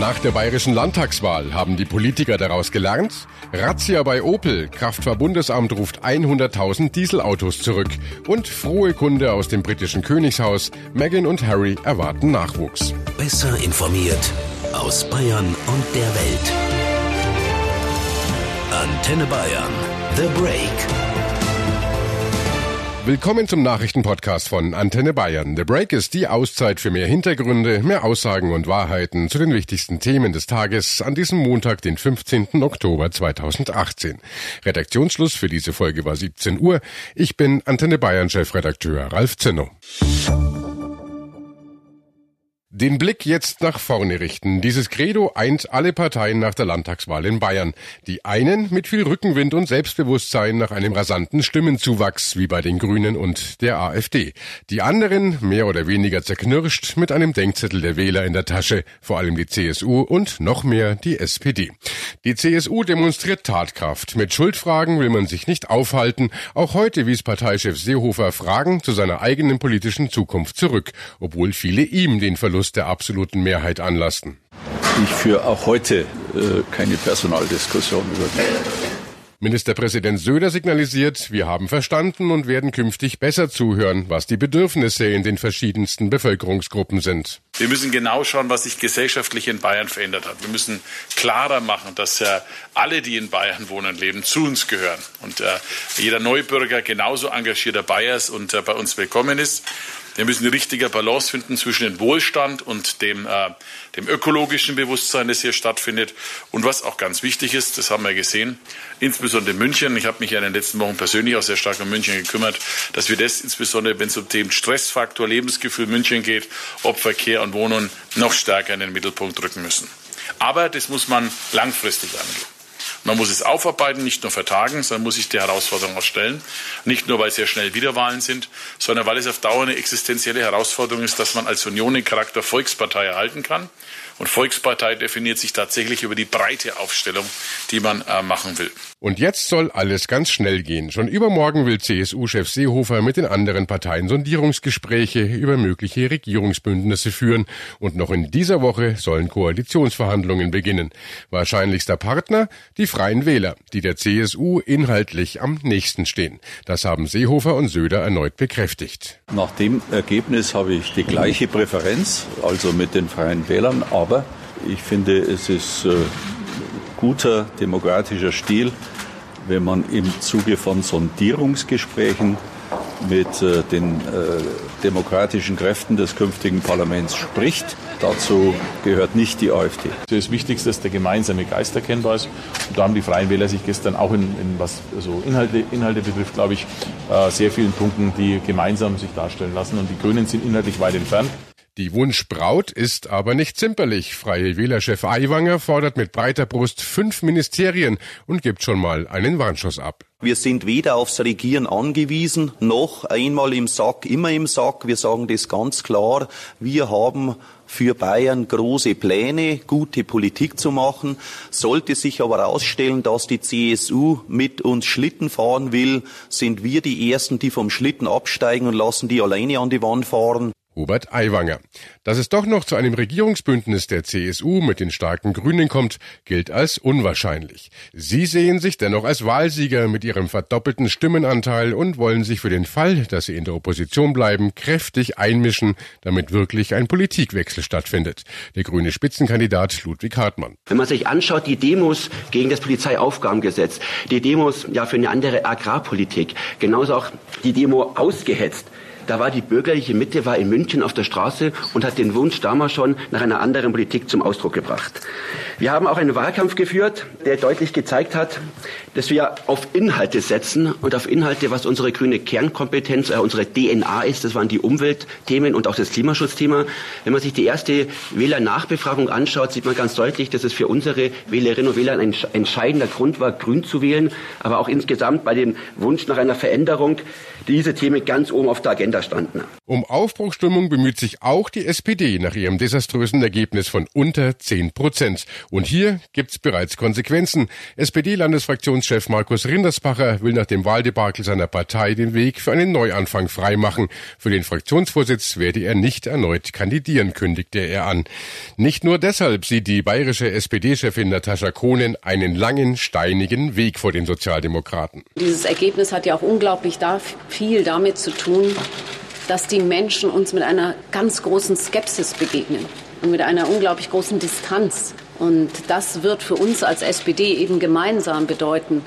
Nach der bayerischen Landtagswahl haben die Politiker daraus gelernt. Razzia bei Opel. Kraftfahrbundesamt ruft 100.000 Dieselautos zurück. Und frohe Kunde aus dem britischen Königshaus. Meghan und Harry erwarten Nachwuchs. Besser informiert aus Bayern und der Welt. Antenne Bayern. The Break. Willkommen zum Nachrichtenpodcast von Antenne Bayern. The Break ist die Auszeit für mehr Hintergründe, mehr Aussagen und Wahrheiten zu den wichtigsten Themen des Tages an diesem Montag, den 15. Oktober 2018. Redaktionsschluss für diese Folge war 17 Uhr. Ich bin Antenne Bayern Chefredakteur Ralf Zinno. Den Blick jetzt nach vorne richten. Dieses Credo eint alle Parteien nach der Landtagswahl in Bayern. Die einen mit viel Rückenwind und Selbstbewusstsein nach einem rasanten Stimmenzuwachs wie bei den Grünen und der AfD. Die anderen mehr oder weniger zerknirscht mit einem Denkzettel der Wähler in der Tasche, vor allem die CSU und noch mehr die SPD. Die CSU demonstriert Tatkraft. Mit Schuldfragen will man sich nicht aufhalten. Auch heute wies Parteichef Seehofer Fragen zu seiner eigenen politischen Zukunft zurück, obwohl viele ihm den Verlust Verlust der absoluten Mehrheit anlasten. Ich führe auch heute äh, keine Personaldiskussion über mich. Ministerpräsident Söder signalisiert, wir haben verstanden und werden künftig besser zuhören, was die Bedürfnisse in den verschiedensten Bevölkerungsgruppen sind. Wir müssen genau schauen, was sich gesellschaftlich in Bayern verändert hat. Wir müssen klarer machen, dass äh, alle, die in Bayern wohnen, leben, zu uns gehören. Und äh, jeder Neubürger genauso engagierter Bayer ist und äh, bei uns willkommen ist. Wir müssen die richtige Balance finden zwischen dem Wohlstand und dem, äh, dem ökologischen Bewusstsein, das hier stattfindet. Und was auch ganz wichtig ist, das haben wir gesehen, insbesondere in München. Ich habe mich ja in den letzten Wochen persönlich auch sehr stark um München gekümmert, dass wir das insbesondere, wenn es um den Stressfaktor, Lebensgefühl München geht, ob Verkehr und Wohnung, noch stärker in den Mittelpunkt rücken müssen. Aber das muss man langfristig angehen. Man muss es aufarbeiten, nicht nur vertagen, sondern muss sich die Herausforderung auch stellen. Nicht nur, weil sehr schnell Wiederwahlen sind, sondern weil es auf Dauer eine existenzielle Herausforderung ist, dass man als Union den Charakter Volkspartei erhalten kann. Und Volkspartei definiert sich tatsächlich über die breite Aufstellung, die man äh, machen will. Und jetzt soll alles ganz schnell gehen. Schon übermorgen will CSU-Chef Seehofer mit den anderen Parteien Sondierungsgespräche über mögliche Regierungsbündnisse führen. Und noch in dieser Woche sollen Koalitionsverhandlungen beginnen. Wahrscheinlichster Partner die Freien Wähler, die der CSU inhaltlich am nächsten stehen. Das haben Seehofer und Söder erneut bekräftigt. Nach dem Ergebnis habe ich die gleiche Präferenz, also mit den Freien Wählern. Aber ich finde, es ist äh, guter demokratischer Stil, wenn man im Zuge von Sondierungsgesprächen mit äh, den äh, demokratischen Kräften des künftigen Parlaments spricht. Dazu gehört nicht die AfD. Das Wichtigste ist, dass der gemeinsame Geist erkennbar ist. Und da haben die Freien Wähler sich gestern auch in, in was so Inhalte, Inhalte betrifft, glaube ich, sehr vielen Punkten, die gemeinsam sich darstellen lassen. Und die Grünen sind inhaltlich weit entfernt. Die Wunschbraut ist aber nicht zimperlich. Freie Wählerchef Aiwanger fordert mit breiter Brust fünf Ministerien und gibt schon mal einen Warnschuss ab. Wir sind weder aufs Regieren angewiesen, noch einmal im Sack, immer im Sack. Wir sagen das ganz klar. Wir haben für Bayern große Pläne, gute Politik zu machen. Sollte sich aber herausstellen, dass die CSU mit uns Schlitten fahren will, sind wir die Ersten, die vom Schlitten absteigen und lassen die alleine an die Wand fahren. Hubert Aiwanger. Dass es doch noch zu einem Regierungsbündnis der CSU mit den starken Grünen kommt, gilt als unwahrscheinlich. Sie sehen sich dennoch als Wahlsieger mit ihrem verdoppelten Stimmenanteil und wollen sich für den Fall, dass sie in der Opposition bleiben, kräftig einmischen, damit wirklich ein Politikwechsel stattfindet. Der grüne Spitzenkandidat Ludwig Hartmann. Wenn man sich anschaut, die Demos gegen das Polizeiaufgabengesetz, die Demos ja für eine andere Agrarpolitik, genauso auch die Demo ausgehetzt da war die bürgerliche Mitte war in München auf der Straße und hat den Wunsch damals schon nach einer anderen Politik zum Ausdruck gebracht. Wir haben auch einen Wahlkampf geführt, der deutlich gezeigt hat, dass wir auf Inhalte setzen und auf Inhalte, was unsere grüne Kernkompetenz, äh, unsere DNA ist. Das waren die Umweltthemen und auch das Klimaschutzthema. Wenn man sich die erste Wählernachbefragung anschaut, sieht man ganz deutlich, dass es für unsere Wählerinnen und Wähler ein entscheidender Grund war, grün zu wählen, aber auch insgesamt bei dem Wunsch nach einer Veränderung diese Themen ganz oben auf der Agenda standen. Um Aufbruchstimmung bemüht sich auch die SPD nach ihrem desaströsen Ergebnis von unter 10 Prozent. Und hier gibt's bereits Konsequenzen. SPD-Landesfraktionschef Markus Rindersbacher will nach dem Wahldebakel seiner Partei den Weg für einen Neuanfang freimachen. Für den Fraktionsvorsitz werde er nicht erneut kandidieren, kündigte er an. Nicht nur deshalb sieht die bayerische SPD-Chefin Natascha Kohnen einen langen, steinigen Weg vor den Sozialdemokraten. Dieses Ergebnis hat ja auch unglaublich viel damit zu tun, dass die Menschen uns mit einer ganz großen Skepsis begegnen und mit einer unglaublich großen Distanz. Und das wird für uns als SPD eben gemeinsam bedeuten,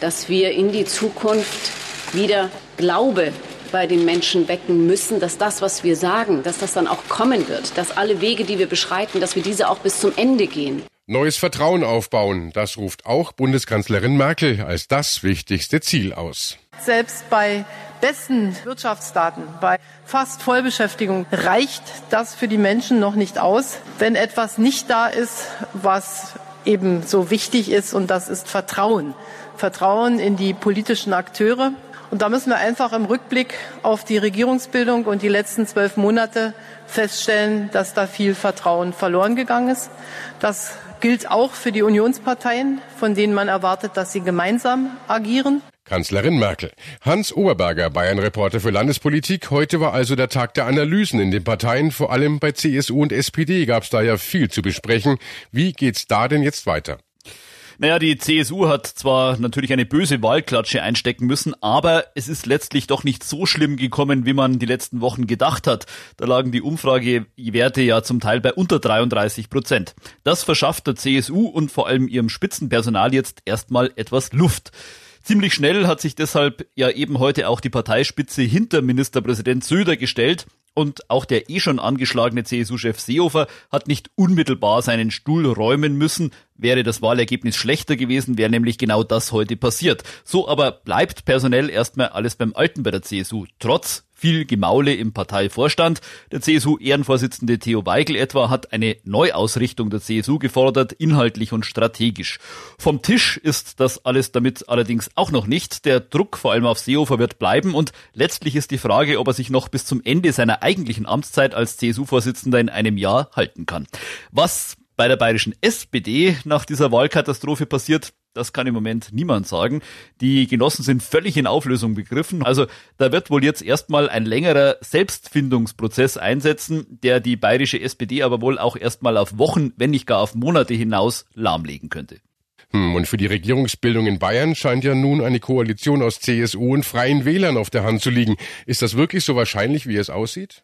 dass wir in die Zukunft wieder Glaube bei den Menschen wecken müssen, dass das, was wir sagen, dass das dann auch kommen wird, dass alle Wege, die wir beschreiten, dass wir diese auch bis zum Ende gehen. Neues Vertrauen aufbauen, das ruft auch Bundeskanzlerin Merkel als das wichtigste Ziel aus. Selbst bei besten Wirtschaftsdaten, bei fast Vollbeschäftigung reicht das für die Menschen noch nicht aus, wenn etwas nicht da ist, was eben so wichtig ist, und das ist Vertrauen. Vertrauen in die politischen Akteure. Und da müssen wir einfach im Rückblick auf die Regierungsbildung und die letzten zwölf Monate feststellen, dass da viel Vertrauen verloren gegangen ist. Das gilt auch für die Unionsparteien, von denen man erwartet, dass sie gemeinsam agieren. Kanzlerin Merkel. Hans Oberberger, Bayern-Reporter für Landespolitik. Heute war also der Tag der Analysen in den Parteien. Vor allem bei CSU und SPD gab es da ja viel zu besprechen. Wie geht's da denn jetzt weiter? Naja, die CSU hat zwar natürlich eine böse Wahlklatsche einstecken müssen, aber es ist letztlich doch nicht so schlimm gekommen, wie man die letzten Wochen gedacht hat. Da lagen die Umfragewerte ja zum Teil bei unter 33 Prozent. Das verschafft der CSU und vor allem ihrem Spitzenpersonal jetzt erstmal etwas Luft. Ziemlich schnell hat sich deshalb ja eben heute auch die Parteispitze hinter Ministerpräsident Söder gestellt und auch der eh schon angeschlagene CSU-Chef Seehofer hat nicht unmittelbar seinen Stuhl räumen müssen. Wäre das Wahlergebnis schlechter gewesen, wäre nämlich genau das heute passiert. So aber bleibt personell erstmal alles beim Alten bei der CSU. Trotz viel Gemaule im Parteivorstand. Der CSU-Ehrenvorsitzende Theo Weigel etwa hat eine Neuausrichtung der CSU gefordert, inhaltlich und strategisch. Vom Tisch ist das alles damit allerdings auch noch nicht. Der Druck vor allem auf Seehofer wird bleiben und letztlich ist die Frage, ob er sich noch bis zum Ende seiner eigentlichen Amtszeit als CSU-Vorsitzender in einem Jahr halten kann. Was bei der bayerischen SPD nach dieser Wahlkatastrophe passiert, das kann im Moment niemand sagen. Die Genossen sind völlig in Auflösung begriffen. Also da wird wohl jetzt erstmal ein längerer Selbstfindungsprozess einsetzen, der die bayerische SPD aber wohl auch erstmal auf Wochen, wenn nicht gar auf Monate hinaus lahmlegen könnte. Hm, und für die Regierungsbildung in Bayern scheint ja nun eine Koalition aus CSU und Freien Wählern auf der Hand zu liegen. Ist das wirklich so wahrscheinlich, wie es aussieht?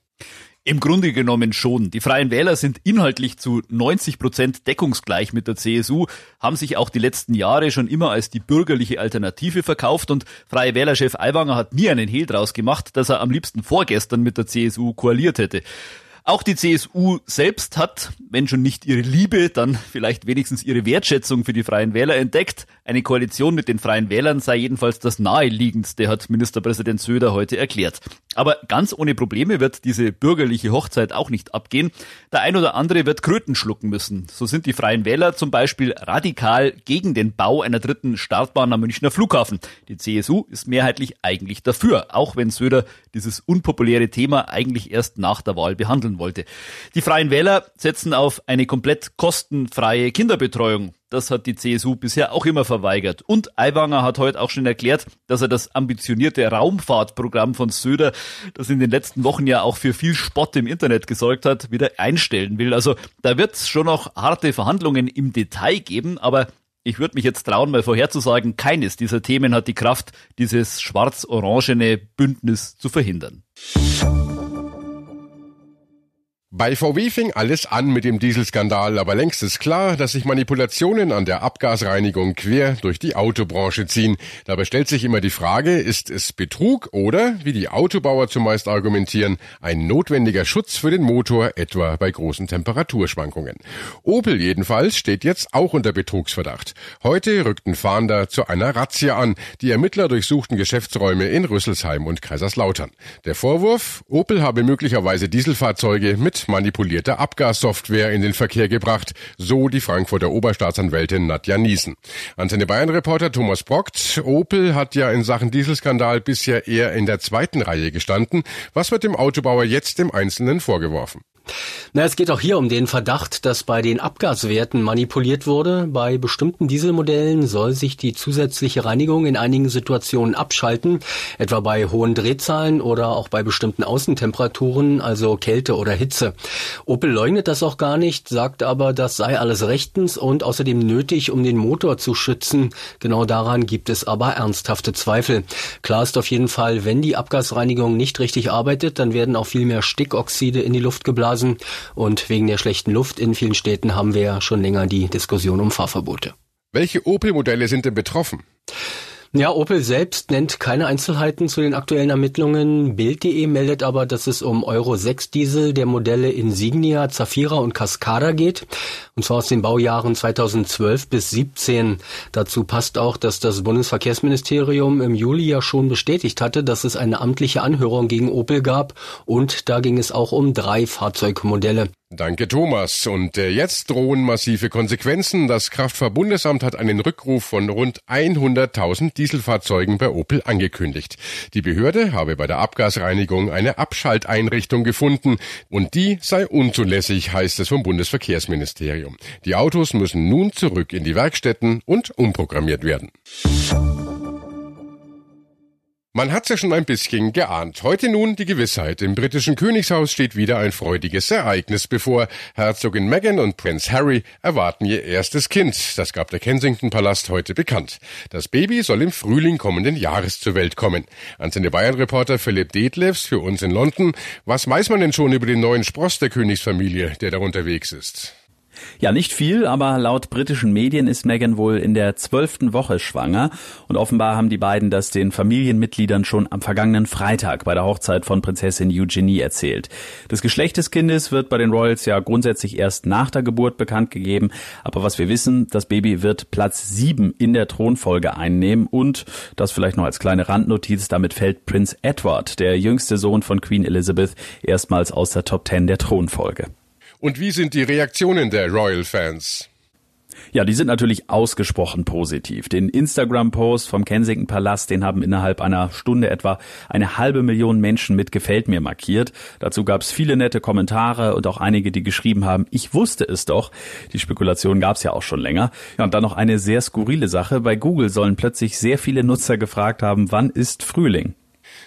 Im Grunde genommen schon. Die Freien Wähler sind inhaltlich zu 90 Prozent deckungsgleich mit der CSU, haben sich auch die letzten Jahre schon immer als die bürgerliche Alternative verkauft und Freie Wählerchef Aiwanger hat nie einen Hehl draus gemacht, dass er am liebsten vorgestern mit der CSU koaliert hätte. Auch die CSU selbst hat, wenn schon nicht ihre Liebe, dann vielleicht wenigstens ihre Wertschätzung für die Freien Wähler entdeckt. Eine Koalition mit den Freien Wählern sei jedenfalls das naheliegendste, hat Ministerpräsident Söder heute erklärt. Aber ganz ohne Probleme wird diese bürgerliche Hochzeit auch nicht abgehen. Der ein oder andere wird Kröten schlucken müssen. So sind die Freien Wähler zum Beispiel radikal gegen den Bau einer dritten Startbahn am Münchner Flughafen. Die CSU ist mehrheitlich eigentlich dafür, auch wenn Söder dieses unpopuläre Thema eigentlich erst nach der Wahl behandeln wollte. Die Freien Wähler setzen auf eine komplett kostenfreie Kinderbetreuung. Das hat die CSU bisher auch immer verweigert. Und Aiwanger hat heute auch schon erklärt, dass er das ambitionierte Raumfahrtprogramm von Söder, das in den letzten Wochen ja auch für viel Spott im Internet gesorgt hat, wieder einstellen will. Also da wird es schon noch harte Verhandlungen im Detail geben, aber ich würde mich jetzt trauen, mal vorherzusagen, keines dieser Themen hat die Kraft, dieses schwarz-orangene Bündnis zu verhindern. Bei VW fing alles an mit dem Dieselskandal, aber längst ist klar, dass sich Manipulationen an der Abgasreinigung quer durch die Autobranche ziehen. Dabei stellt sich immer die Frage, ist es Betrug oder, wie die Autobauer zumeist argumentieren, ein notwendiger Schutz für den Motor, etwa bei großen Temperaturschwankungen. Opel jedenfalls steht jetzt auch unter Betrugsverdacht. Heute rückten Fahnder zu einer Razzia an. Die Ermittler durchsuchten Geschäftsräume in Rüsselsheim und Kaiserslautern. Der Vorwurf, Opel habe möglicherweise Dieselfahrzeuge mit manipulierte Abgassoftware in den Verkehr gebracht, so die Frankfurter Oberstaatsanwältin Nadja Niesen. Antenne Bayern Reporter Thomas Brockt. Opel hat ja in Sachen Dieselskandal bisher eher in der zweiten Reihe gestanden. Was wird dem Autobauer jetzt im Einzelnen vorgeworfen? Na, es geht auch hier um den Verdacht, dass bei den Abgaswerten manipuliert wurde. Bei bestimmten Dieselmodellen soll sich die zusätzliche Reinigung in einigen Situationen abschalten, etwa bei hohen Drehzahlen oder auch bei bestimmten Außentemperaturen, also Kälte oder Hitze. Opel leugnet das auch gar nicht, sagt aber, das sei alles rechtens und außerdem nötig, um den Motor zu schützen. Genau daran gibt es aber ernsthafte Zweifel. Klar ist auf jeden Fall, wenn die Abgasreinigung nicht richtig arbeitet, dann werden auch viel mehr Stickoxide in die Luft geblasen. Und wegen der schlechten Luft in vielen Städten haben wir ja schon länger die Diskussion um Fahrverbote. Welche Opel-Modelle sind denn betroffen? Ja, Opel selbst nennt keine Einzelheiten zu den aktuellen Ermittlungen. Bild.de meldet aber, dass es um Euro 6 Diesel der Modelle Insignia, Zafira und Cascada geht. Und zwar aus den Baujahren 2012 bis 17. Dazu passt auch, dass das Bundesverkehrsministerium im Juli ja schon bestätigt hatte, dass es eine amtliche Anhörung gegen Opel gab. Und da ging es auch um drei Fahrzeugmodelle. Danke, Thomas. Und äh, jetzt drohen massive Konsequenzen. Das Kraftfahrbundesamt hat einen Rückruf von rund 100.000 Dieselfahrzeugen bei Opel angekündigt. Die Behörde habe bei der Abgasreinigung eine Abschalteinrichtung gefunden und die sei unzulässig, heißt es vom Bundesverkehrsministerium. Die Autos müssen nun zurück in die Werkstätten und umprogrammiert werden. Man hat's ja schon ein bisschen geahnt. Heute nun die Gewissheit. Im britischen Königshaus steht wieder ein freudiges Ereignis bevor. Herzogin Meghan und Prinz Harry erwarten ihr erstes Kind. Das gab der Kensington Palast heute bekannt. Das Baby soll im Frühling kommenden Jahres zur Welt kommen. Antenne Bayern Reporter Philipp Detlefs für uns in London. Was weiß man denn schon über den neuen Spross der Königsfamilie, der da unterwegs ist? Ja, nicht viel, aber laut britischen Medien ist Meghan wohl in der zwölften Woche schwanger und offenbar haben die beiden das den Familienmitgliedern schon am vergangenen Freitag bei der Hochzeit von Prinzessin Eugenie erzählt. Das Geschlecht des Kindes wird bei den Royals ja grundsätzlich erst nach der Geburt bekannt gegeben, aber was wir wissen, das Baby wird Platz sieben in der Thronfolge einnehmen und, das vielleicht noch als kleine Randnotiz, damit fällt Prinz Edward, der jüngste Sohn von Queen Elizabeth, erstmals aus der Top Ten der Thronfolge. Und wie sind die Reaktionen der Royal-Fans? Ja, die sind natürlich ausgesprochen positiv. Den Instagram-Post vom Kensington Palast, den haben innerhalb einer Stunde etwa eine halbe Million Menschen mit Gefällt mir markiert. Dazu gab es viele nette Kommentare und auch einige, die geschrieben haben, ich wusste es doch. Die Spekulation gab es ja auch schon länger. Ja, und dann noch eine sehr skurrile Sache. Bei Google sollen plötzlich sehr viele Nutzer gefragt haben, wann ist Frühling?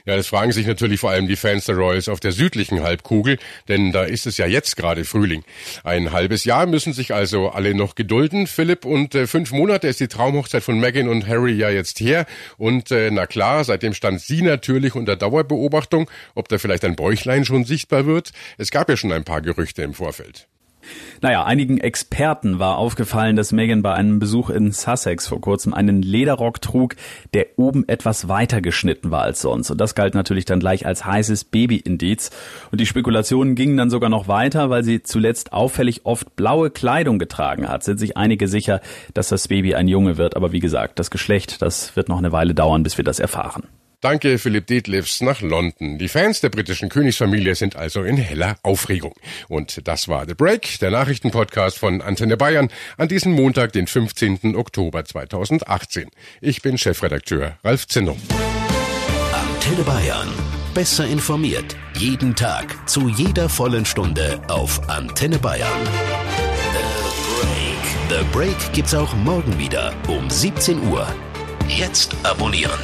Ja, das fragen sich natürlich vor allem die Fans der Royals auf der südlichen Halbkugel, denn da ist es ja jetzt gerade Frühling. Ein halbes Jahr müssen sich also alle noch gedulden, Philipp, und äh, fünf Monate ist die Traumhochzeit von Meghan und Harry ja jetzt her. Und äh, na klar, seitdem stand sie natürlich unter Dauerbeobachtung, ob da vielleicht ein Bäuchlein schon sichtbar wird. Es gab ja schon ein paar Gerüchte im Vorfeld. Naja, einigen Experten war aufgefallen, dass Megan bei einem Besuch in Sussex vor kurzem einen Lederrock trug, der oben etwas weiter geschnitten war als sonst. Und das galt natürlich dann gleich als heißes Babyindiz. Und die Spekulationen gingen dann sogar noch weiter, weil sie zuletzt auffällig oft blaue Kleidung getragen hat. Sind sich einige sicher, dass das Baby ein Junge wird. Aber wie gesagt, das Geschlecht, das wird noch eine Weile dauern, bis wir das erfahren. Danke, Philipp Detlefs nach London. Die Fans der britischen Königsfamilie sind also in heller Aufregung. Und das war The Break, der Nachrichtenpodcast von Antenne Bayern an diesem Montag, den 15. Oktober 2018. Ich bin Chefredakteur Ralf Zinno. Antenne Bayern. Besser informiert. Jeden Tag. Zu jeder vollen Stunde auf Antenne Bayern. The Break. The Break gibt's auch morgen wieder um 17 Uhr. Jetzt abonnieren.